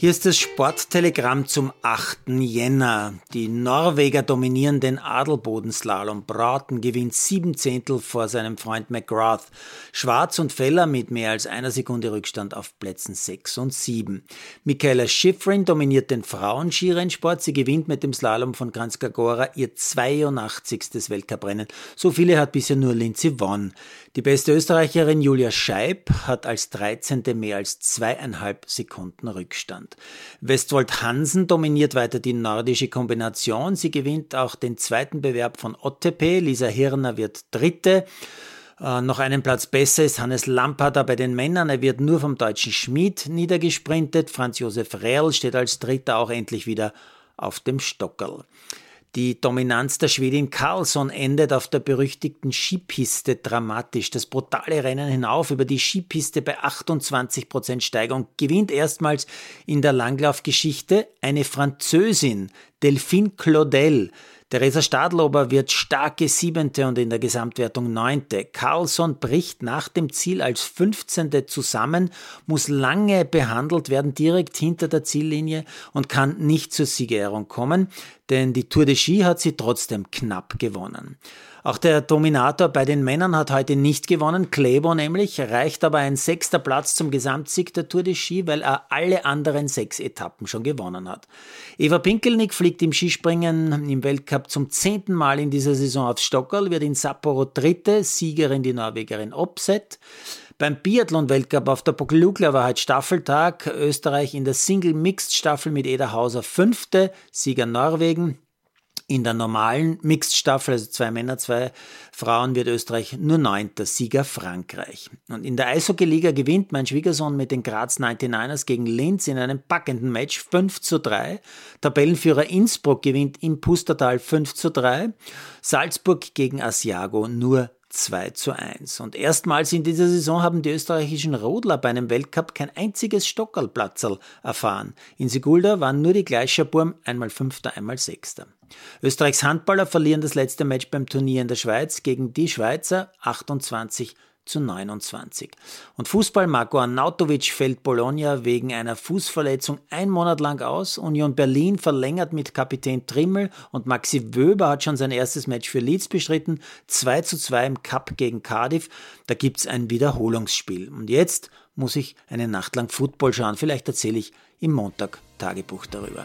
Hier ist das Sporttelegramm zum 8. Jänner. Die Norweger dominieren den Adelbodenslalom. Broughton gewinnt sieben Zehntel vor seinem Freund McGrath. Schwarz und Feller mit mehr als einer Sekunde Rückstand auf Plätzen 6 und 7. Michaela Schifrin dominiert den Frauenskirennsport. Sie gewinnt mit dem Slalom von Kranjska ihr 82. Weltcuprennen. So viele hat bisher nur Lindsey Vonn. Die beste Österreicherin Julia Scheib hat als 13. mehr als zweieinhalb Sekunden Rückstand. Deutschland. Westwold Hansen dominiert weiter die nordische Kombination. Sie gewinnt auch den zweiten Bewerb von OTP. Lisa Hirner wird Dritte. Äh, noch einen Platz besser ist Hannes Lampada bei den Männern. Er wird nur vom deutschen Schmied niedergesprintet. Franz Josef Rehl steht als Dritter auch endlich wieder auf dem Stockerl. Die Dominanz der Schwedin Carlsson endet auf der berüchtigten Skipiste dramatisch. Das brutale Rennen hinauf über die Skipiste bei 28% Steigung gewinnt erstmals in der Langlaufgeschichte eine Französin, Delphine Claudel. Theresa Stadlober wird starke Siebente und in der Gesamtwertung Neunte. Carlsson bricht nach dem Ziel als Fünfzehnte zusammen, muss lange behandelt werden, direkt hinter der Ziellinie und kann nicht zur Siegerehrung kommen, denn die Tour de Ski hat sie trotzdem knapp gewonnen. Auch der Dominator bei den Männern hat heute nicht gewonnen, Klebo nämlich, reicht aber ein sechster Platz zum Gesamtsieg der Tour de Ski, weil er alle anderen sechs Etappen schon gewonnen hat. Eva Pinkelnick fliegt im Skispringen im Weltcup zum zehnten Mal in dieser Saison aufs Stockerl, wird in Sapporo dritte, Siegerin die Norwegerin Opset. Beim Biathlon-Weltcup auf der Poklukla war heute Staffeltag. Österreich in der Single-Mixed-Staffel mit Eda Hauser fünfte, Sieger Norwegen. In der normalen Mixed-Staffel, also zwei Männer, zwei Frauen, wird Österreich nur neunter, Sieger Frankreich. Und in der Eishockey-Liga gewinnt mein Schwiegersohn mit den Graz 99ers gegen Linz in einem packenden Match 5 zu 3. Tabellenführer Innsbruck gewinnt im Pustertal 5 zu 3. Salzburg gegen Asiago nur 2 zu 1. Und erstmals in dieser Saison haben die österreichischen Rodler bei einem Weltcup kein einziges Stockerlplatzerl erfahren. In Sigulda waren nur die Gleicherburm einmal Fünfter, einmal Sechster. Österreichs Handballer verlieren das letzte Match beim Turnier in der Schweiz gegen die Schweizer 28 zu 29. Und Fußball Marco Arnautovic fällt Bologna wegen einer Fußverletzung ein Monat lang aus. Union Berlin verlängert mit Kapitän Trimmel und Maxi Wöber hat schon sein erstes Match für Leeds bestritten. 2 zu 2 im Cup gegen Cardiff. Da gibt's ein Wiederholungsspiel. Und jetzt muss ich eine Nacht lang Football schauen. Vielleicht erzähle ich im Montag Tagebuch darüber.